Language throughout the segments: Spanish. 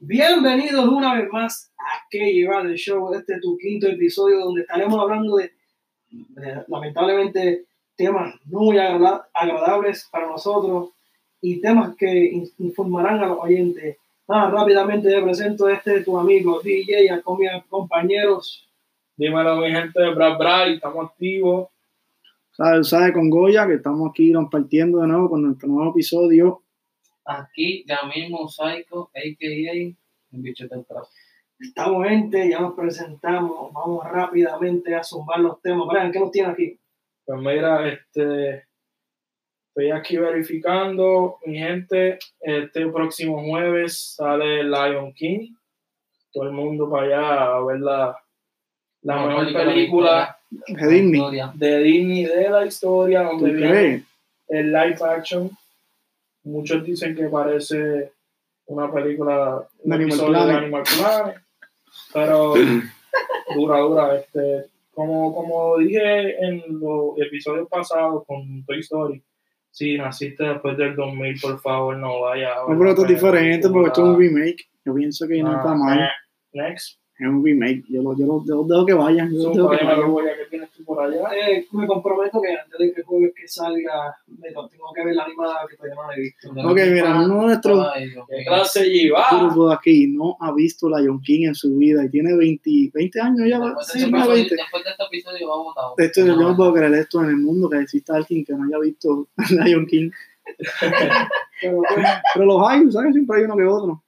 Bienvenidos una vez más a Que Llevar el Show. Este es tu quinto episodio donde estaremos hablando de, de, lamentablemente, temas muy agra- agradables para nosotros y temas que in- informarán a los oyentes. Nada, rápidamente te presento a este tu amigo DJ, a con mis compañeros. Dímelo, mi gente de Brad Brad, estamos activos. ¿Sabes? ¿Sabes? Con Goya, que estamos aquí compartiendo de nuevo con nuestro nuevo episodio. Aquí ya mismo Psycho, a.k.a. un bicho temprano. Estamos gente, ya nos presentamos. Vamos rápidamente a zumbar los temas. Brian, ¿qué nos tiene aquí? Pues mira, este, estoy aquí verificando, mi gente, este próximo jueves sale Lion King. Todo el mundo para allá a ver la, la No, mejor película, película De Disney. De Disney de la historia, ¿Tú donde viene el live action. Muchos dicen que parece una película, un Animal de. Animal Planet, pero dura, dura. Este, como, como dije en los episodios pasados con Toy Story, si naciste después del 2000, por favor, no vaya. No, pero esto es diferente porque esto es un remake. Yo pienso que no Ah, está mal. eh, Next. Es un remake. Yo lo, yo lo, dejo que vayan. Yo lo dejo que vayan. Goya, ¿qué tienes tú por allá? Eh, me comprometo que antes de que el jueves que salga, me tengo que ver la animada que todavía no la he visto. Ok, mira, uno de nuestros Ay, Dios ¿Qué mío. clase lleva? grupos de aquí no ha visto Lion King en su vida y tiene 20, 20 años ya. Después de Sí, este episodio- 20. después de este episodio va votado. Esto, yo no puedo creer esto en el mundo que exista alguien que no haya visto Lion King. Pero Pero los hay, ¿sabes? Siempre hay uno que otro.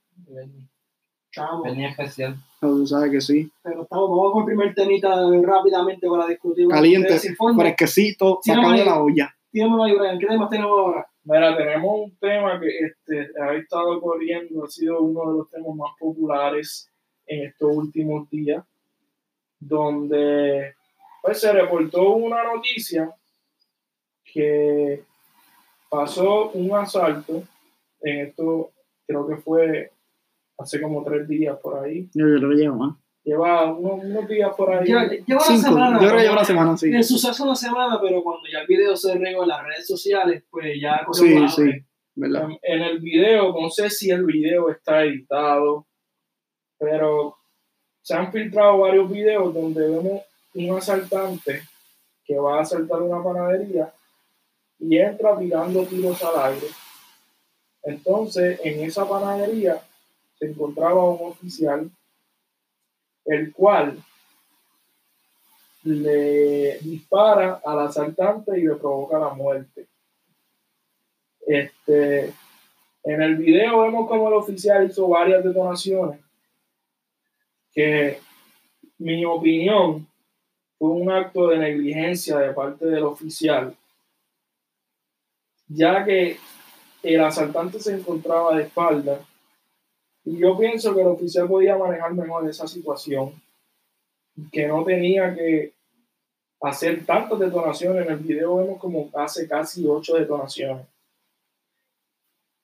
Venía especial. Pero tú sabes que sí. pero estamos, vamos con el primer temita rápidamente para discutir. Caliente, fresquecito, de la olla. Dígamelo ahí, Brian, ¿qué temas tenemos ahora? Mira, tenemos un tema que este, ha estado corriendo, ha sido uno de los temas más populares en estos últimos días, donde pues, se reportó una noticia que pasó un asalto en esto, creo que fue hace como tres días por ahí, Yo, yo lo llevo, ¿ah? lleva unos, unos días por ahí. Lleva, lleva una Cinco. semana. Yo creo que lleva una semana, sí. El suceso una semana, pero cuando ya el video se regó en las redes sociales, pues ya cogió Sí, sí. ¿Verdad? En, en el video, no sé si el video está editado, pero se han filtrado varios videos donde vemos un asaltante que va a asaltar una panadería y entra tirando tiros al aire. Entonces, en esa panadería se encontraba un oficial, el cual le dispara al asaltante y le provoca la muerte. Este, en el video vemos como el oficial hizo varias detonaciones que mi opinión fue un acto de negligencia de parte del oficial, ya que el asaltante se encontraba de espalda y yo pienso que el oficial podía manejar mejor esa situación, que no tenía que hacer tantas detonaciones. En el video vemos como hace casi ocho detonaciones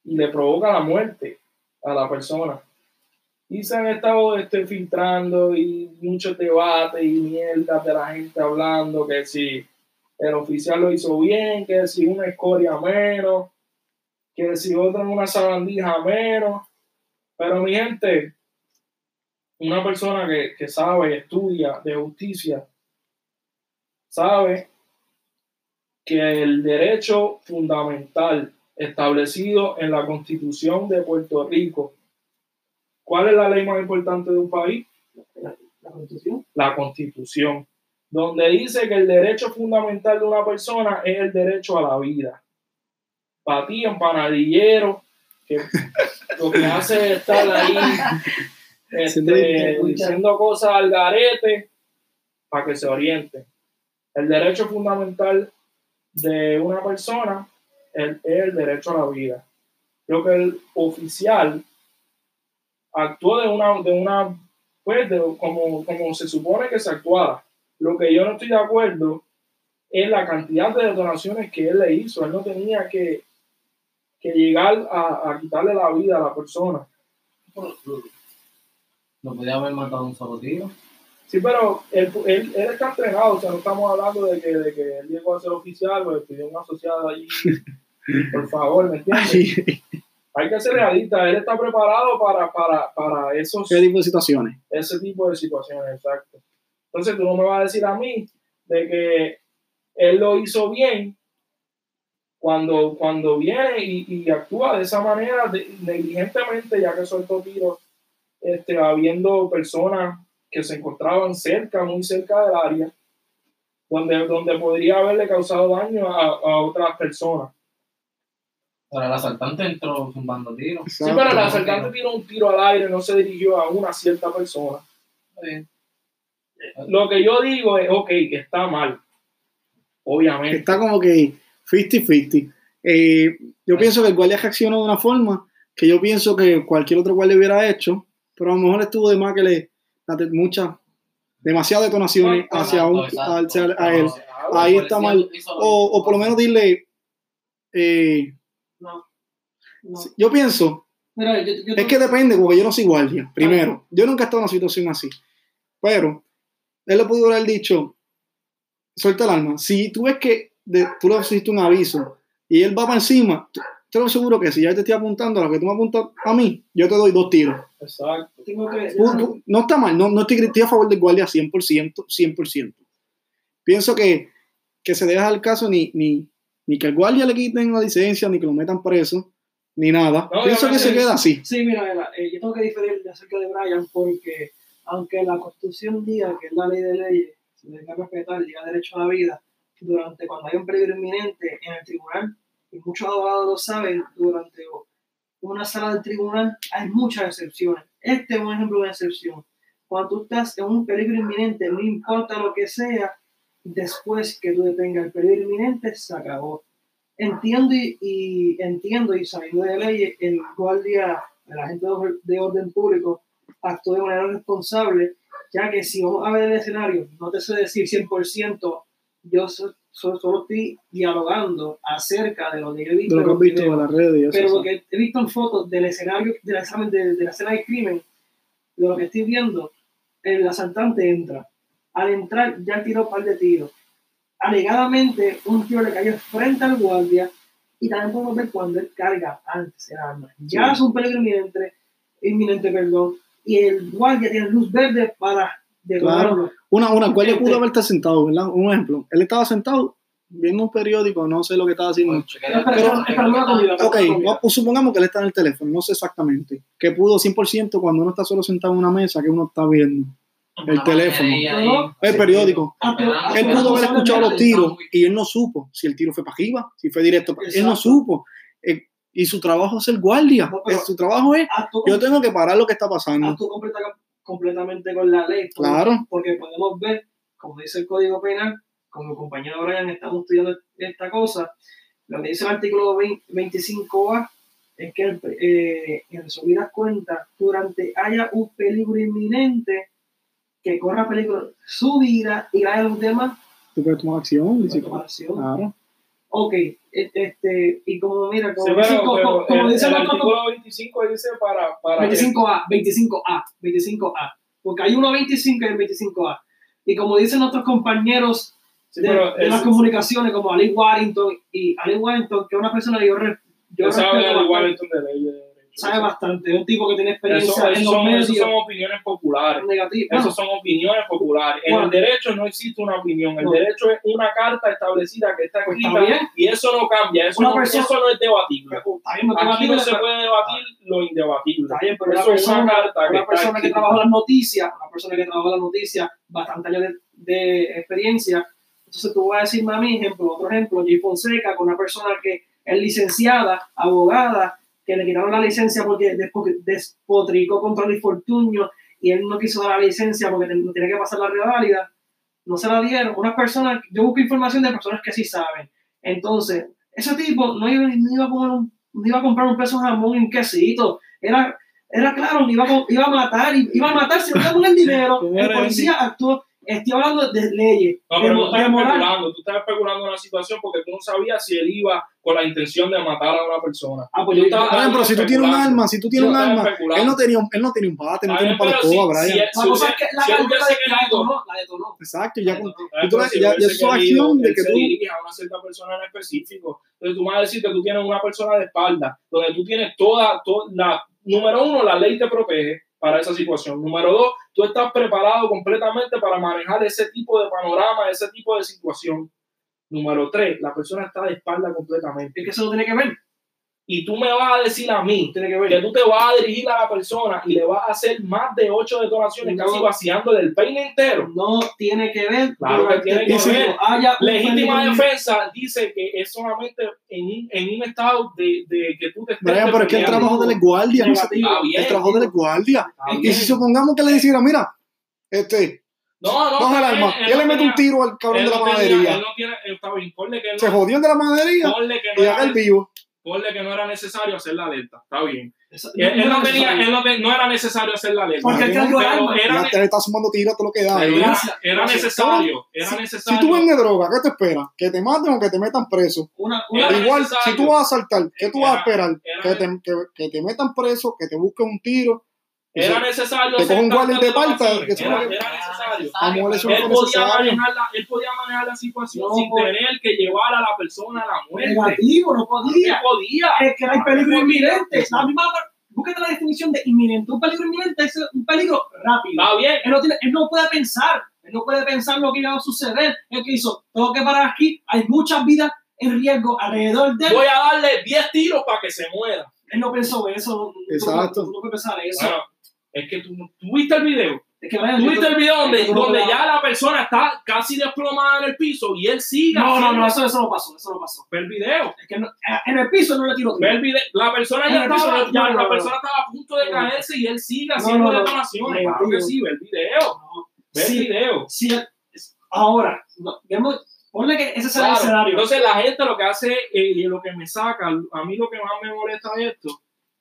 y le provoca la muerte a la persona. Y se han estado este, filtrando y muchos debates y mierdas de la gente hablando que si el oficial lo hizo bien, que si una escoria menos, que si otra una sabandija menos. Pero mi gente, una persona que, que sabe, estudia de justicia, sabe que el derecho fundamental establecido en la Constitución de Puerto Rico. ¿Cuál es la ley más importante de un país? La constitución. La Constitución, donde dice que el derecho fundamental de una persona es el derecho a la vida. Para ti, empanadillero, que lo que hace es estar ahí este, diciendo cosas al garete para que se oriente. El derecho fundamental de una persona es el derecho a la vida. Creo que el oficial actuó de una, de una pues, de- como, como se supone que se actuara. Lo que yo no estoy de acuerdo es la cantidad de detonaciones que él le hizo. Él no tenía que, que llegar a, a quitarle la vida a la persona. No podía haber matado un solo tiro. Sí, pero él, él, él está entrenado, o sea, no estamos hablando de que, de que él llegó a ser oficial o pidió un asociado allí. Por favor, ¿me entiendes? Ay, Hay que ser realista, él está preparado para, para, para esos, ¿Qué tipo de situaciones? ese tipo de situaciones, exacto. Entonces tú no me vas a decir a mí de que él lo hizo bien cuando, cuando viene y, y actúa de esa manera de- negligentemente, ya que soltó tiros, este, habiendo personas que se encontraban cerca, muy cerca del área, donde, donde podría haberle causado daño a, a otras personas. Pero el asaltante entró zumbando tiros. Sí, pero el asaltante tiró un tiro al aire, no se dirigió a una cierta persona. Bien. Lo que yo digo es, ok, que está mal, obviamente. Está como que 50-50. Eh, yo pienso que el guardia reaccionó de una forma que yo pienso que cualquier otro guardia hubiera hecho, pero a lo mejor estuvo de más que le muchas, demasiadas detonaciones hacia, un, hacia- a él. Claro, Ahí está mal. O, por lo menos dile, eh, No. Yo pienso, Mira, yo, yo es que depende, porque yo no soy guardia, primero. Yo nunca he estado en una situación así. Pero él le pudo haber dicho, suelta el arma. Si tú ves que de- tú le hiciste un aviso y él va para encima, te lo seguro que si ya te estoy apuntando a lo que tú me apuntas a mí, yo te doy dos tiros. Exacto. tengo que. Tú- no está mal, no, no estoy, estoy a favor del guardia 100%, 100%. Pienso que, que se deja el caso ni, ni, ni que al guardia le quiten la licencia, ni que lo metan preso, ni nada. No, Pienso que se queda así. Sí, mira, mira, eh, yo tengo que diferir de acerca de Brian porque aunque la Constitución diga que es la ley de leyes, se debe respetar el día derecho a la vida, durante cuando hay un peligro inminente en el tribunal, y muchos abogados lo saben, durante una sala del tribunal hay muchas excepciones. Este es un ejemplo de una excepción. Cuando tú estás en un peligro inminente, no importa lo que sea, después que tú detengas el peligro inminente, se acabó. Entiendo y, y entiendo y sabiendo de ley, el guardia, el agente de or- de orden público actuó de manera responsable, ya que si vamos a ver el escenario, no te sé decir 100%, yo so- so- solo estoy dialogando acerca de lo que yo he De visto. lo en que los visto en las redes. Pero lo que he visto en fotos del escenario, del examen de, de la escena del crimen, de lo que estoy viendo, el asaltante entra. Al entrar ya tiró un par de tiros. Alegadamente, un tiro le cayó frente al guardia y también podemos ver cuando él carga antes el arma. Ya Sí. es un peligro inminente, inminente, perdón, y el guardia tiene luz verde para detonarlo. Una, una guardia Este- pudo haber estado sentado, ¿verdad? Un ejemplo. Él estaba sentado viendo un periódico, no sé lo que estaba haciendo. Comida, Ok, pues supongamos que él está en el teléfono, no sé exactamente. Que pudo 100% cuando uno está solo sentado en una mesa que uno está viendo. el teléfono. El periódico. Él pudo haber escuchado los tiros y él no supo si el tiro fue para arriba, si fue directo. para- Él no supo. Eh, y su trabajo es ser guardia. Pero- Eh, su trabajo es, yo tengo que parar lo que está pasando. Completamente con la ley. Claro. Porque podemos ver, como dice el Código Penal, como el compañero Brian estamos estudiando esta cosa, lo que dice el artículo 20 25A es que eh, en resumidas cuentas, durante haya un peligro inminente que corra peligro su vida y la de los demás, Tú puedes tomar acción. tomar acción. Claro. Ok, este, y como mira, como, Sí, pero, como- pero como el, dicen el los- artículo 25 dice para, para 25A, 25A, 25A. Porque hay uno 25 y el 25A. Y como dicen nuestros compañeros Sí, de, de las es- comunicaciones, como Ali Warrington, y Ali Warrington, que es una persona que yo, yo sabe respeto al bastante, igual de derecho. Sabe bastante, es un tipo que tiene experiencia eso en los son, medios eso son opiniones populares. negativos. Eso son opiniones populares. En Bueno. el derecho no existe una opinión. El No. derecho es una carta establecida que está Pues escrita bien. y eso no cambia. Eso, Una no, persona- eso no es debatible. Está bien, no Aquí no se puede debatir lo indebatible. Está bien, pero una Eso es persona, una carta que una persona que trabaja las noticias, una persona que trabaja las noticias, bastante años de, de experiencia. Entonces tú vas a decirme a mí, ejemplo, otro ejemplo, Jay Fonseca, con una persona que es licenciada, abogada, que le quitaron la licencia porque despo- despotricó contra Luis Fortuño y él no quiso dar la licencia porque ten- tenía que pasar la reválida, no se la dieron. Unas personas, yo busco información de personas que sí saben. Entonces, ese tipo no iba, no iba a, comer un- no iba a comprar un peso de jamón y un quesito. Era, era claro, iba a, iba a matar, iba a matar le daban el dinero. El policía actuó Estoy hablando de leyes. No, de, pero tú mo- estás de especulando, tú estás especulando una situación porque tú no sabías si él iba con la intención de matar a una persona. Ah, pues Tú yo- estabas Por ejemplo, si tú tienes un arma, si tú tienes un estaba arma, él no tenía un, él no tenía un bate, no tenía un de si- si Brian. La cosa es que la detonó, la detonó. Exacto, ya, tú ya, es acción de que tú. a una cierta persona en específico. Entonces tú me vas a decir que tú tienes una persona de espalda, donde tú tienes toda, toda la, número uno, la ley te protege para esa situación. Número dos, tú estás preparado completamente para manejar ese tipo de panorama, ese tipo de situación. Número tres, la persona está de espalda completamente. Es que eso no tiene que ver. Y tú me vas a decir a mí Tiene que que tú te vas a dirigir a la persona y le vas a hacer más de ocho detonaciones, No. casi vaciándole el peine entero. No tiene que ver. Claro que tiene que no ver. Legítima peligro. defensa dice que es solamente en un, en un estado de, de que tú te estés Brian, pero es que el trabajo de la guardia, no se- Negativo. Está bien. el trabajo de la guardia. Y si supongamos que le dijera, mira, este, No, no, coge el arma, él él le no mete un tiro al cabrón él de la no tenía-. Él no tiene, está bien, ponle que Se no, jodió el de la panadería ponle que no y haga el vivo. Ponle que no era necesario hacer la alerta. Está bien. Eso- Él, él no tenía, él no, te- no era necesario hacer la alerta. Porque él cargó el pero arma. era, Ya te le está sumando tiros a todo lo que da. era, era necesario. Era Si necesario. tú vendes droga, ¿qué te espera? ¿Que te maten o que te metan preso? Una, Era una, Igual, necesario. si tú vas a saltar, ¿qué tú vas a Era- esperar? era- Que te, que, que te metan preso, que te busquen un tiro. Era necesario. Te un guardia que eso Era, era necesario. Amor, eso Él no podía, necesario. manejar la, él podía manejar la situación No, sin por- tener que llevar a la persona a la muerte. negativo, no podía. podía. Es que hay peligro inminente. La misma, búsquete la definición de inminente. Un peligro inminente es un peligro rápido. Está bien. Él no, tiene, él no puede pensar. Él no puede pensar lo que iba a suceder. Él que hizo, tengo que parar aquí. Hay muchas vidas en riesgo alrededor de él. Voy a darle 10 tiros para que se muera. Él no pensó eso. no- Exacto. No, no puede pensar eso. Bueno, es que tú, tú viste el video. es que Tú viste el video donde, donde ya la persona está casi desplomada en el piso y él sigue. No, no, no, eso, eso no pasó. Eso no pasó. Ve el video. Es que no- en el piso no le tiró. Ve el video. La persona En ya estaba, no- ya no, la persona estaba a punto de caerse y él sigue haciendo detonaciones. Claro que sí, ve el video. Ve el video. Sí, es- ahora, vemos, ponle que ese Claro. el escenario. Entonces la gente lo que hace eh, y lo que me saca, a mí lo que más me molesta de esto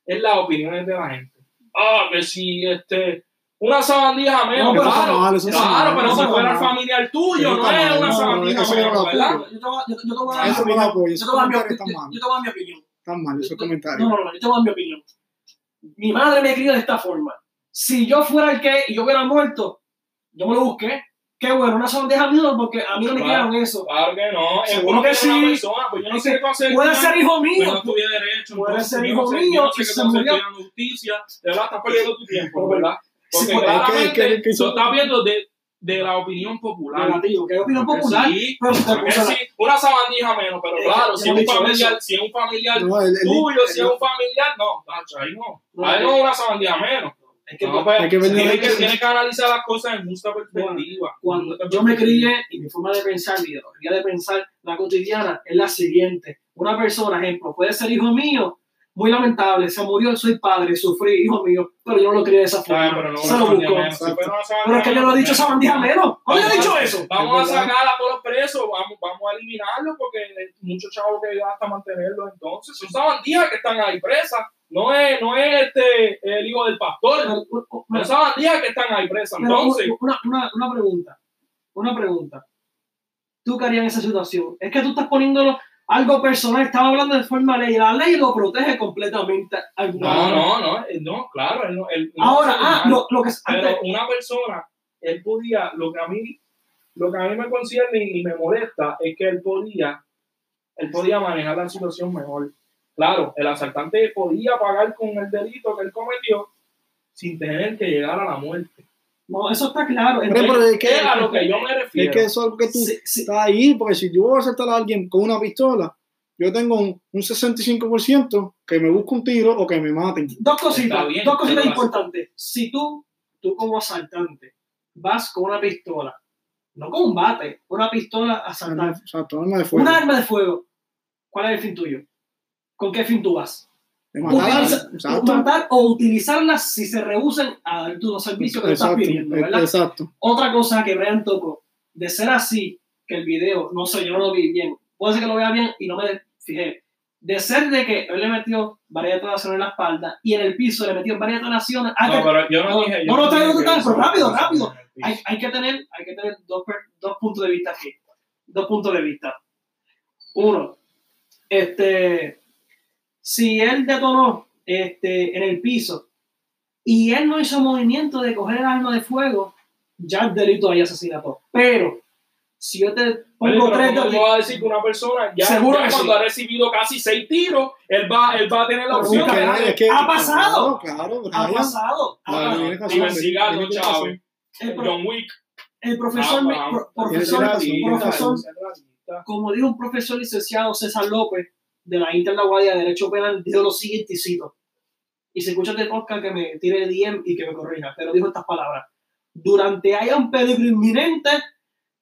es las opiniones de la gente. Ah, que si este una sabandija menos, No, claro, mal, eso claro, mal, pero eso si fuera el mal. familiar tuyo, no es mal, una no, sabandija no menos, ¿verdad? yo, te voy, a dar Eso mi no opinión. apoyo, Yo esos te voy a dar mi comentarios mal. Mal No, comentarios. no, no, yo te voy a dar mi opinión. Mi madre me crió de esta forma. Si yo fuera el que y yo hubiera muerto, yo me lo busqué. Qué bueno, una sondeja mía porque a mí no me Claro. criaron eso. Claro que no, Seguro que una sí. persona, pues yo no sé que hacer. Puede ser hijo Pues mío. no tuviera derecho, Puede entonces, ser hijo no sé, mío no sé se murió. justicia, de verdad estás perdiendo tu tiempo, ¿verdad? Porque claramente que- es que- tú estás viendo de, de la opinión popular. Que opinión Porque popular. sí, pero una sabandija menos, pero claro, si es un familiar, si es un familiar tuyo, si es un familiar, no, tacho, ahí no. No, Ahí no es una sabandija menos. Es que No, pues, hay que analizar las cosas en justa perspectiva. cuando yo me crié y mi forma de pensar, mi ideología de pensar, la cotidiana, es la siguiente. Una persona, ejemplo, puede ser hijo mío, muy lamentable, se murió, soy padre, sufrí, hijo mío, pero yo no lo crié de esa Ah, pero forma. no Se una lo sabandija buscó. menos. Si fuera una sabandija Pero es que yo no he dicho esa bandija menos. ¿Cuándo yo he Vamos dicho a- eso? Vamos a sacar a todos los presos, vamos, vamos a eliminarlos porque hay muchos chavos que hasta mantenerlos entonces. Son sabandijas que están ahí presas. No es, no es este, el hijo del pastor. Pero, Son sabandijas que están ahí presas. Entonces, una, una, una pregunta, una pregunta. ¿Tú qué harías en esa situación? Es que tú estás poniéndolo algo personal, estaba hablando de forma ley, la ley lo protege completamente al no, no, no, eh, no, claro. Él no, él no Ahora, hace ah, lo, lo que Pero antes, una persona, él podía, lo que a mí, lo que a mí me concierne y me molesta es que él podía, él podía manejar la situación mejor. Claro, el asaltante podía pagar con el delito que él cometió sin tener que llegar a la muerte. no, eso está claro. Pero es que, Es a lo que yo me refiero. es que eso es algo que tú Sí, sí. estás ahí, porque si yo voy a asaltar a alguien con una pistola, yo tengo un, un 65% que me busque un tiro o que me maten. Dos cositas, bien, dos cositas importantes. Si tú, tú como asaltante, vas con una pistola, no con un bate, una pistola a asaltar, Exacto, arma de fuego. un arma de fuego, ¿cuál es el fin tuyo? ¿Con qué fin tú vas? De exacto. matar o utilizarlas si se rehusan a dar tu servicio que tú estás Exacto, pidiendo, eh, ¿verdad? exacto. Otra cosa que Brian tocó, de ser así, que el video, no sé, yo no lo vi bien, puede ser que lo vea bien y no me fijé. de ser de que él le metió varias detonaciones en la espalda y en el piso le metió varias detonaciones. hay, No, que, pero yo no no, dije. yo no, no, hizo pero rápido, rápido. hay, hay que tener, hay que tener dos, dos puntos de vista aquí. Dos puntos de vista. Uno, este, si él detonó este, en el piso y él no hizo movimiento de coger el arma de fuego, ya es delito ahí asesinato. Pero si yo te pongo tres ¿cómo tú delitos, vas a decir que una persona ya, Seguro ya que cuando sí. ha recibido casi seis tiros, él va, él va a tener la opción nunca- de Es que- ha pasado. Claro, claro. ha pasado. El, John Wick. el profesor, Ah, me- profesor, profesor razón. como dijo un profesor licenciado César López de la Inter La Guardia de Derecho Penal, dijo lo siguiente, y cito, y si escuchas de podcast que me tire DM y que me corrija, pero dijo estas palabras, durante haya un peligro inminente,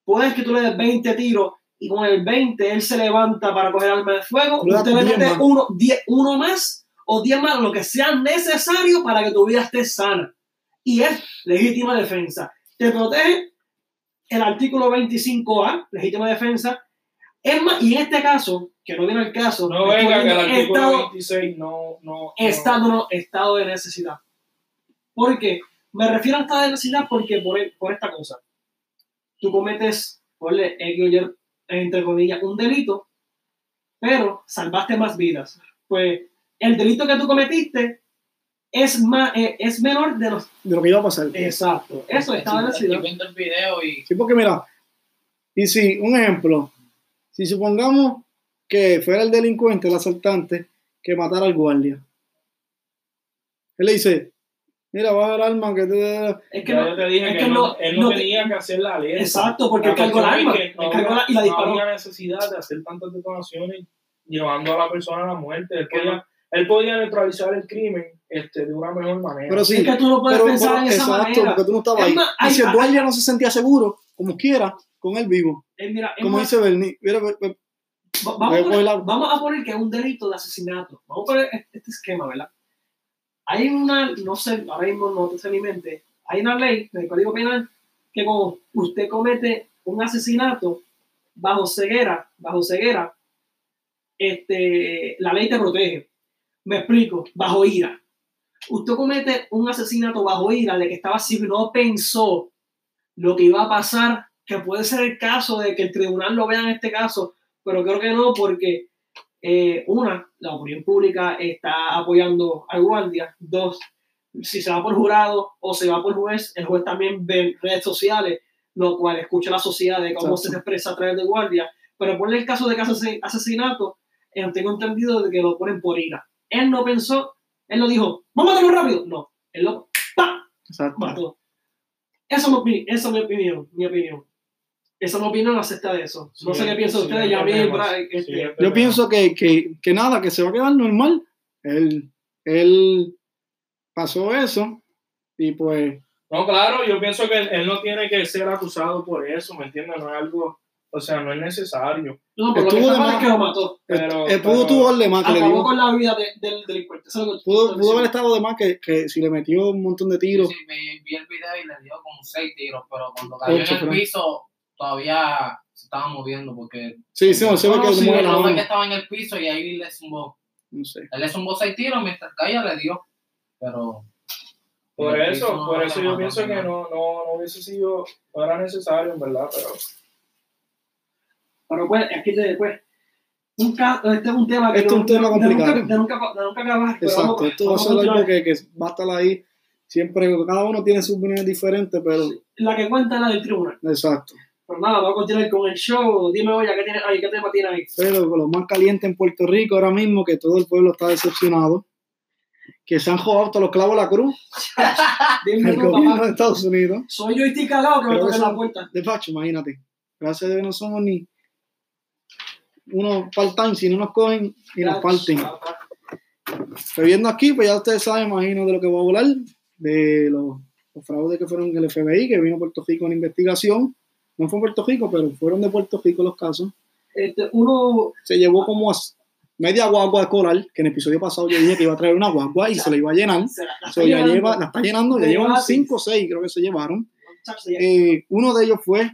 puedes que tú le des 20 tiros y con el 20 él se levanta para coger arma de fuego, usted le 10 mete más. uno, 10 uno más o 10 más, lo que sea necesario para que tu vida esté sana. Y es legítima defensa. Te protege el artículo 25A, legítima defensa. Es más, y en este caso, que no viene el caso, No venga que el artículo estado, 26 no, no, estado, no, estado de necesidad. ¿Por qué? Me refiero a estado de necesidad porque por, por esta cosa. Tú cometes, ponle entre comillas, un delito, pero salvaste más vidas. Pues el delito que tú cometiste es, más, eh, es menor de los... De lo que iba a pasar. Exacto. Eso es estado de Estoy necesidad. viendo el video y Sí, porque mira, y si, un ejemplo, si supongamos que fuera el delincuente, el asaltante, que matara al guardia. Él le dice, mira, baja el arma que te... Es que no, yo te dije es que, que no, no- él no, no te- tenía que hacer la alerta. Exacto, porque él cargó el arma. no él cargó la- y la No disparó. había necesidad de hacer tantas detonaciones llevando a la persona a la muerte. Él podía, él podía neutralizar el crimen este, de una mejor manera. Pero sí, es que tú no puedes pero, pensar pero- en esa exacto, manera. porque tú no estabas Es ahí. más, y si el guardia no se sentía seguro, como quiera, con él vivo. Eh, mira, Como dice Bernie, mira, vamos, a poner, la- vamos a poner que es un delito de asesinato. Vamos a poner este este esquema, ¿verdad? Hay una, no sé, ahora mismo no te mi mente, hay una ley en el Código Penal que cuando usted comete un asesinato bajo ceguera, bajo ceguera, este, la ley te protege. Me explico, bajo ira. Usted comete un asesinato bajo ira de que estaba así y no pensó lo que iba a pasar, que puede ser el caso de que el tribunal lo vea en este caso, pero creo que no, porque eh, una, la opinión pública está apoyando al guardia. Dos, si se va por jurado o se va por juez, el juez también ve redes sociales, lo cual escucha la sociedad de cómo Exacto. se expresa a través de guardia. Pero ponle el caso de caso asesinato, eh, tengo entendido de que lo ponen por ira. Él no pensó, él no dijo, vamos a matarlo rápido. No, él lo ¡pa! mató. Eso es mi, esa es mi opinión, mi opinión. Esa es mi opinión acerca de eso. No Sí, sé qué piensan sí, ustedes, es ya sí, este, es Yo pienso que, que, que nada, que se va a quedar normal. Él, él pasó eso y pues No, claro, yo pienso que él, él no tiene que ser acusado por eso, ¿me entiendes? No es algo, o sea, no es necesario. No, pero lo que Estuvo de más- es que lo mató. Pero, él pudo pero- tuvo darle más que le Acabó dio. con la vida de- del delincuente. Eso es Pudo, pudo haber estado de más que, que si le metió un montón de tiros. sí, vi, vi el video y le dio como seis tiros, pero cuando cayó Ocho, en el piso todavía se estaba moviendo porque Sí, sí, no se ve que sí, el la hombre que estaba en el piso y ahí le zumbó. No sé. Él le zumbó seis tiros mientras caía le dio, pero Por eso, piso por eso yo pienso que no, no, no hubiese sido, no era necesario, en verdad, pero Pero pues, aquí te después. Un este es un tema que Este es un tema de complicado. nunca, de nunca, de nunca acabar. Exacto, vamos- esto va a ser algo que, que va a estar ahí. Siempre, cada uno tiene sus opiniones diferentes, pero La que cuenta es la del tribunal. exacto. Pero nada, vamos a continuar con el show. Dime, oye, ¿qué, tiene, ahí, ¿qué tema tiene ahí? Pero lo más caliente en Puerto Rico ahora mismo, que todo el pueblo está decepcionado, que se han jugado hasta los clavos la cruz, Dime el tú, gobierno papá. de Estados Unidos. Soy yo y estoy cagado que me Creo que toquen la puerta. De facho, imagínate. Gracias a Dios no somos ni unos part-time, si no nos cogen y nos parten. Pero viendo aquí, pues ya ustedes saben, imagino, de lo que voy a hablar, de los, los fraudes que fueron en el FBI, que vino a Puerto Rico en investigación. No fue en Puerto Rico, pero fueron de Puerto Rico los casos. Este, uno, Se llevó como a media guagua de coral, que en el episodio pasado yo dije que iba a traer una guagua y se la iba a llenar. se la, la So, ya lleva, la está llenando, ya llevan gratis. 5 o 6, creo que se llevaron. Eh, uno de ellos fue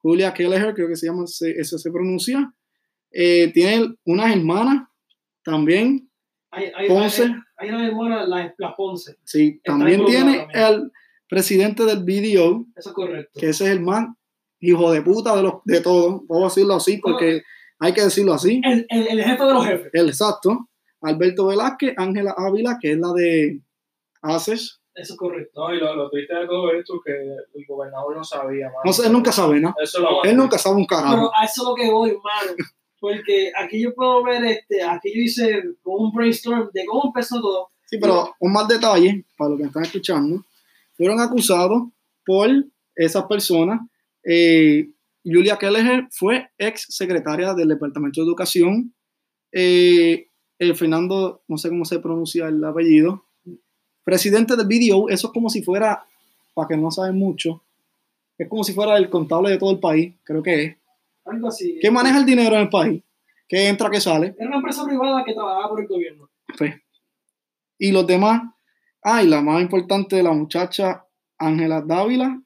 Julia Kelleher, creo que se llama, se- eso se pronuncia. Eh, tiene unas hermanas también, Hay, hay, Ponce. hay, hay una memoria, la, la Ponce. sí, Está también tiene también. el presidente del BDO, Eso es correcto. que ese es el más hijo de puta de, los, de todo, puedo decirlo así porque hay que decirlo así, El, el, el jefe de los jefes. el exacto, Alberto Velázquez, Ángela Ávila, que es la de ACES, Eso es correcto. No, y lo, lo triste de todo esto es que el gobernador no sabía, mano. no sé, él nunca sabe nada, Eso lo él nunca sabe un carajo. Pero a eso es lo que voy, hermano. Porque aquí yo puedo ver, este, aquí yo hice como un brainstorm de cómo empezó todo. Sí, pero un más detalle, para los que están escuchando, fueron acusados por esas personas. Eh, Julia Kelleher fue ex secretaria del Departamento de Educación. eh, eh, Fernando, no sé cómo se pronuncia el apellido, presidente del BDO, eso es como si fuera, para que no saben mucho, es como si fuera el contable de todo el país, creo que es. Algo así. ¿Qué maneja el dinero en el país? ¿Qué entra, qué sale? Era una empresa privada que trabajaba por el gobierno. Pues, y los demás, ah, y la más importante, la muchacha Ángela Dávila,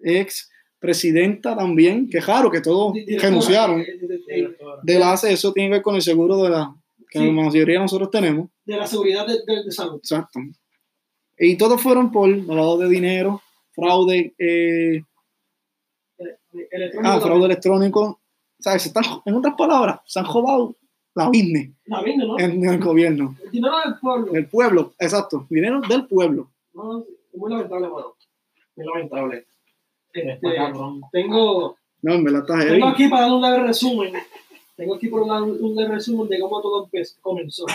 ex presidenta también, que raro que todos renunciaron. eh, de- la ACE, eso tiene que ver con el seguro de la que Sí. la mayoría de nosotros tenemos. de la seguridad de, de- de salud. Exacto. Y todos fueron por lavado de dinero, fraude, eh, Eh, electrónico ah, fraude también. electrónico. Se están, en otras palabras, se han robado la business La vende, ¿no? en el gobierno. El dinero del pueblo. El pueblo, exacto. Dinero del pueblo. No, es muy lamentable, mano. Muy lamentable. Este, cabrón. tengo, No, está heavy. tengo aquí para dar un leve resumen. Tengo aquí por dar un leve resumen de cómo todo comenzó.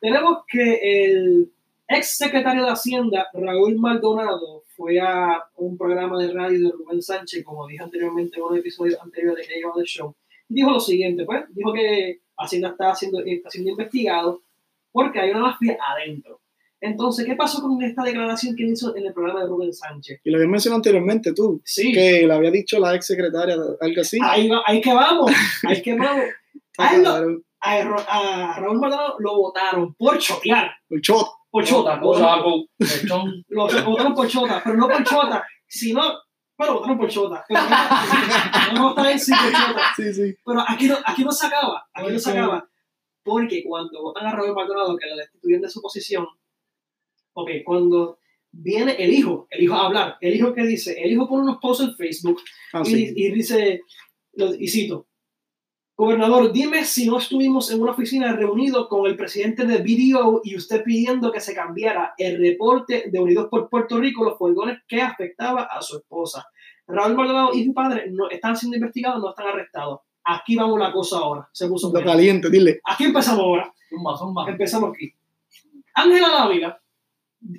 Tenemos que el ex secretario de Hacienda, Raúl Maldonado, fue a un programa de radio de Rubén Sánchez, como dije anteriormente en un episodio anterior de que the Show. y Dijo lo siguiente, pues, dijo que Hacienda está siendo, está siendo investigado porque hay una mafia adentro. Entonces, ¿qué pasó con esta declaración que hizo en el programa de Rubén Sánchez? Y lo había mencionado anteriormente tú, Sí, que le había dicho la ex secretaria, algo así. ahí, va- ahí que vamos, ahí que vamos. A, él lo- Claro, a Ra- a Raúl Maldonado lo votaron por chotear, por chota, por- Sapo. Lechón. lo votaron por chota, pero no por chota, sino, bueno, votaron por chota, pero no, no está en sí por chota, Sí, sí. pero aquí no, aquí no se acaba, aquí no se acaba, porque cuando votan a Raúl Maldonado que lo destituyen de su posición, ok, cuando viene el hijo, el hijo a hablar, el hijo que dice, el hijo pone unos posts en Facebook Ah, y, sí. y dice, y cito, Gobernador, dime si no estuvimos en una oficina reunidos con el presidente del BDO y usted pidiendo que se cambiara el reporte de Unidos por Puerto Rico, los furgones que afectaba a su esposa. Raúl Maldonado y su padre no, están siendo investigados, no están arrestados. Aquí vamos la cosa ahora. Se puso caliente, dile. Aquí empezamos ahora. Zumba, zumba. Empezamos aquí. Ángela Dávila,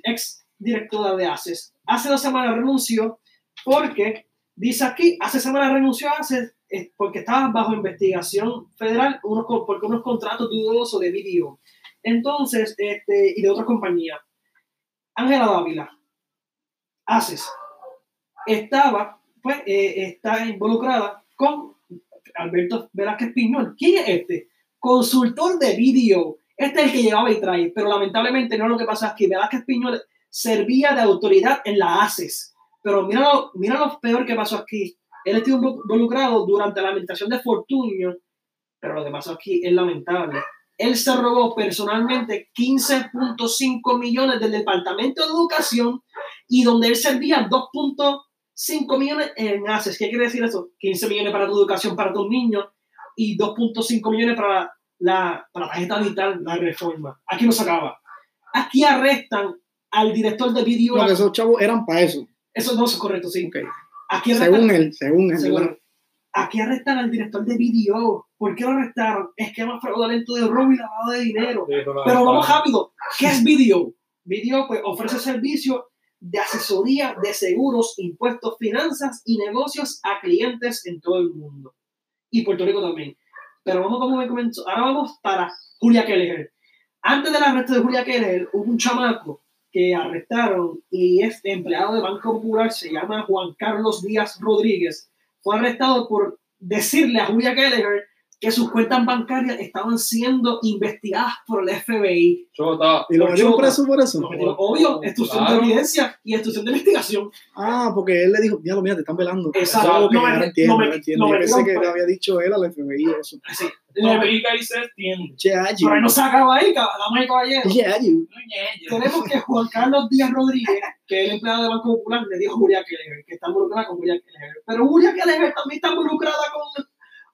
ex directora de ACES, hace dos semanas renunció porque, dice aquí, hace semanas renunció a ACES porque estaba bajo investigación federal unos, porque unos contratos dudosos de video. Entonces, este, y de otras compañías. Ángela Dávila, ACES, estaba, pues, eh, está involucrada con Alberto Velázquez Piñol. ¿Quién es este? Consultor de video. Este es el que llevaba y trae, pero lamentablemente no es lo que pasa aquí. Velázquez Piñol servía de autoridad en la ACES. Pero mira lo, mira lo peor que pasó aquí. Él estuvo involucrado durante la administración de Fortunio, pero lo que pasó aquí es lamentable. Él se robó personalmente 15.5 millones del Departamento de Educación y donde él servía 2.5 millones en ACES. ¿Qué quiere decir eso? 15 millones para tu educación, para tus niños y 2.5 millones para la, para la tarjeta digital, la reforma. Aquí no se acaba. Aquí arrestan al director de video. No, que esos chavos eran para eso. Eso no es correcto, sí. Ok. Aquí arrestan, Según él, según él. según- aquí arrestan al director de video. ¿Por qué lo arrestaron? Esquema fraudulento de robo y lavado de dinero. Pero vamos rápido. ¿Qué es Video? Video pues, ofrece servicio de asesoría de seguros, impuestos, finanzas y negocios a clientes en todo el mundo. Y Puerto Rico también. Pero vamos como me comenzó. Ahora vamos para Julia Keller. Antes del arresto de Julia Keller, hubo un chamaco que arrestaron y es empleado de Banco Popular, se llama Juan Carlos Díaz Rodríguez. Fue arrestado por decirle a Julia Keller que sus cuentas bancarias estaban siendo investigadas por el FBI. Chota. ¿Y lo metieron preso por eso? Lo metieron, obvio, Claro. de evidencia y extorsión de investigación. Ah, porque él le dijo, diablo, mira, te están velando. Exacto. Lo ahora metí- entiendo, lo ahora metí- entiendo. lo Yo pensé que le había dicho él al FBI eso. Así. No pica y se extiende. Che, pero ahí no se acaba ahí, damas y caballeros. Yeah, you. Tenemos que Juan Carlos Díaz Rodríguez, que es el empleado del Banco Popular, le dijo a Julia Kelleher, que está involucrada con Julia Kelleher. Pero Julia Kelleher también está involucrada con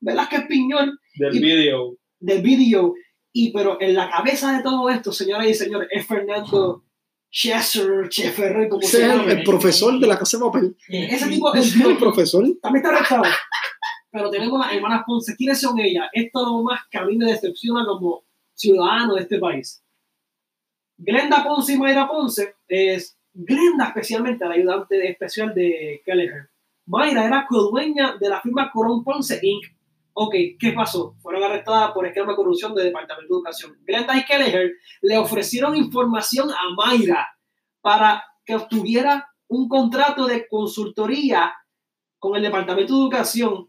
Velázquez Piñol Del Y- video. del vídeo. Y pero en la cabeza de todo esto, señoras y señores, es Fernando Chesser, Cheferrer, como se es el, llama. el profesor de la casa de papel. Ese tipo es el profesor. también está arrestado. Pero tenemos las hermanas Ponce. ¿Quiénes son ellas? Esto lo más que a mí me decepciona como ciudadano de este país. Glenda Ponce y Mayra Ponce es Glenda especialmente la ayudante especial de Kelleher. Mayra era codueña de la firma Corón Ponce Inc. Ok, ¿qué pasó? Fueron arrestadas por esquema de corrupción del Departamento de Educación. Glenda y Kelleher le ofrecieron información a Mayra para que obtuviera un contrato de consultoría con el Departamento de Educación.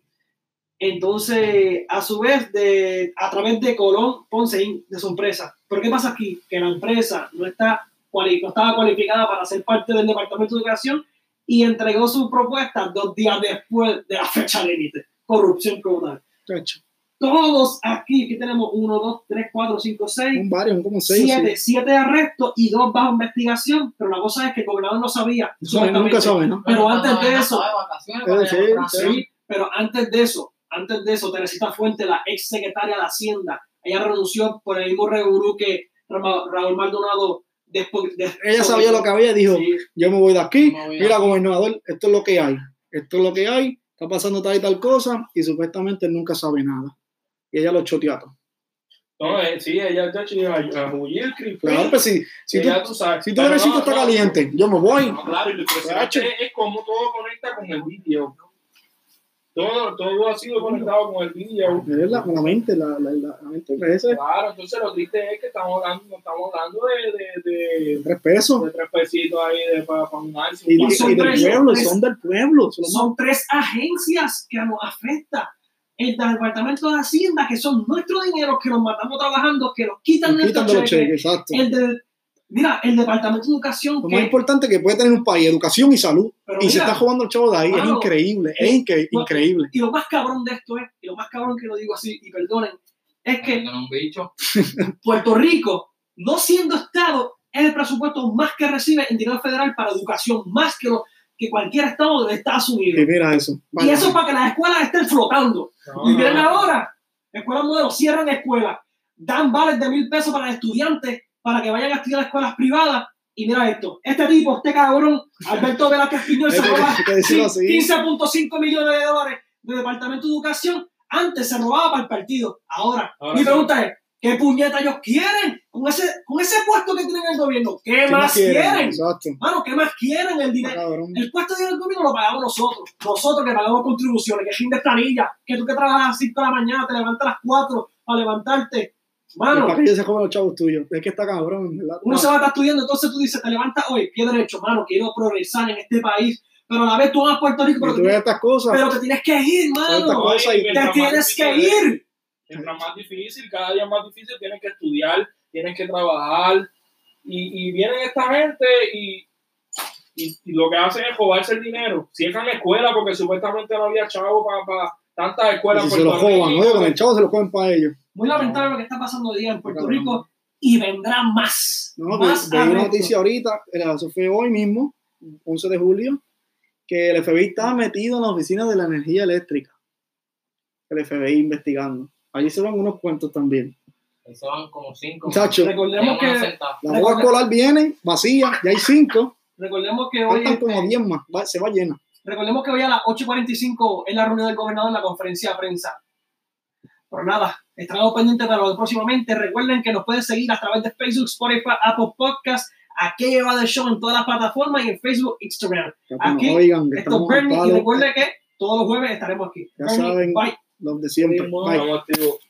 Entonces, a su vez, de, a través de Colón Ponce de su empresa. Pero ¿qué pasa aquí? Que la empresa no, está, no estaba cualificada para ser parte del Departamento de Educación y entregó su propuesta dos días después de la fecha límite. Corrupción como tal. Todos aquí, aquí tenemos uno, dos, tres, cuatro, cinco, seis, Un varios, como seis. siete, sí. siete arrestos y dos bajo investigación. Pero la cosa es que el gobernador no sabía. Eso nunca sabe, ¿no? Pero antes de eso- Pero sí, Sí, pero antes de eso, antes de eso, Teresita Fuente, la ex secretaria de Hacienda, ella renunció por el mismo revolú que Ra- Raúl Maldonado después de, Ella sabía lo que había y dijo, Sí, yo me voy de aquí, mira gobernador, esto es lo que hay, esto es lo que hay, está pasando tal y tal cosa, y supuestamente él nunca sabe nada. Y ella lo choteó a todo. No, eh, sí, ella chica a Julián Claro, pues si, si tú, ya tú sabes. si tú que sitio está caliente, yo me voy. No, claro, y lo impresionante Chacho. es como todo conecta con el vídeo. Todo, todo ha sido conectado con el vídeo. Es la, la mente, la, la, la, la mente Claro, entonces lo triste es que estamos hablando, estamos hablando de, de, de, tres pesos. de tres pesitos ahí de, para, para un alce, Y, y- son y del tres- pueblo, tres- son del pueblo. son los tres agencias que nos afectan. El Departamento de Hacienda, que son nuestro dinero, que nos matamos trabajando, que nos quitan nos quitan de los exacto. El del, mira, el Departamento de Educación, Lo que, más importante que puede tener un país, educación y salud. pero Y se está jugando el chavo de ahí, es increíble, es incre- no, increíble. Y lo más cabrón de esto es, y lo más cabrón que lo digo así, y perdonen, es que un bicho. Puerto Rico, no siendo Estado, es el presupuesto más que recibe en dinero federal para educación, más que, lo, que cualquier Estado de Estados Y Unidos. mira eso. Y Vale. eso para que las escuelas estén flotando. No, Y no, ahora, escuelas modelos, cierran escuelas, dan vales de mil pesos para estudiantes para que vayan a estudiar a escuelas privadas. Y mira esto, este tipo, este cabrón, Alberto Velázquez Piñol, se Hay que- roba hay que decirlo así. 15.5 millones de dólares del Departamento de Educación. Antes se robaba para el partido. Ahora, Ahora mi sí. pregunta es, ¿qué puñeta ellos quieren con ese, con ese puesto que tienen en el gobierno? ¿Qué, ¿Qué más quieren? Exacto. Mano, ¿qué más quieren? El dinero. Cabrón. El puesto de dinero del gobierno lo pagamos nosotros. Nosotros que pagamos contribuciones, que rinde planilla, que tú que trabajas a las 5 de la mañana, te levantas a las 4 para levantarte. Mano, para que ellos se coman los chavos tuyos. Es que está cabrón, ¿verdad? uno se va a estar estudiando, entonces tú dices, te levantas hoy, pie derecho, mano, quiero progresar en este país, pero a la vez tú vas a Puerto Rico, pero, tú te, ves estas cosas. pero te tienes que ir, mano. cosas y- Te tienes que difícil ir. Mientras más difícil, cada día más difícil, tienes que estudiar, tienes que trabajar. Y, y vienen esta gente y, y, y lo que hacen es robarse el dinero. Cierran escuelas porque supuestamente no había chavo para tantas escuelas. Y en si se lo Rico. oye, con el chavo se lo comen para ellos. Muy lamentable lo que está pasando hoy día en Puerto. Rico y vendrá más. No, más de, de una noticia ahorita, eso fue hoy mismo, 11 de julio, que el FBI estaba metido en la oficina de la energía eléctrica. El FBI investigando. Allí se van unos cuentos también. Eso van como cinco. Muchachos, Recordemos que, la boca escolar viene vacía, ya hay cinco, recordemos que hoy faltan como este, 10 más, va- se va llena. Recordemos que hoy a las 8.45 es la reunión del gobernador en la conferencia de prensa. Pero nada, estaremos pendientes para lo de próximamente. Recuerden que nos pueden seguir a través de Facebook, Spotify, Apple Podcast, aquí lleva el show en todas las plataformas y en Facebook, Instagram. Ya Aquí, oigan, que Esto es estamos Bernie y recuerden que todos los jueves estaremos aquí. Ya Bernie, saben. bye. los de siempre. Bye.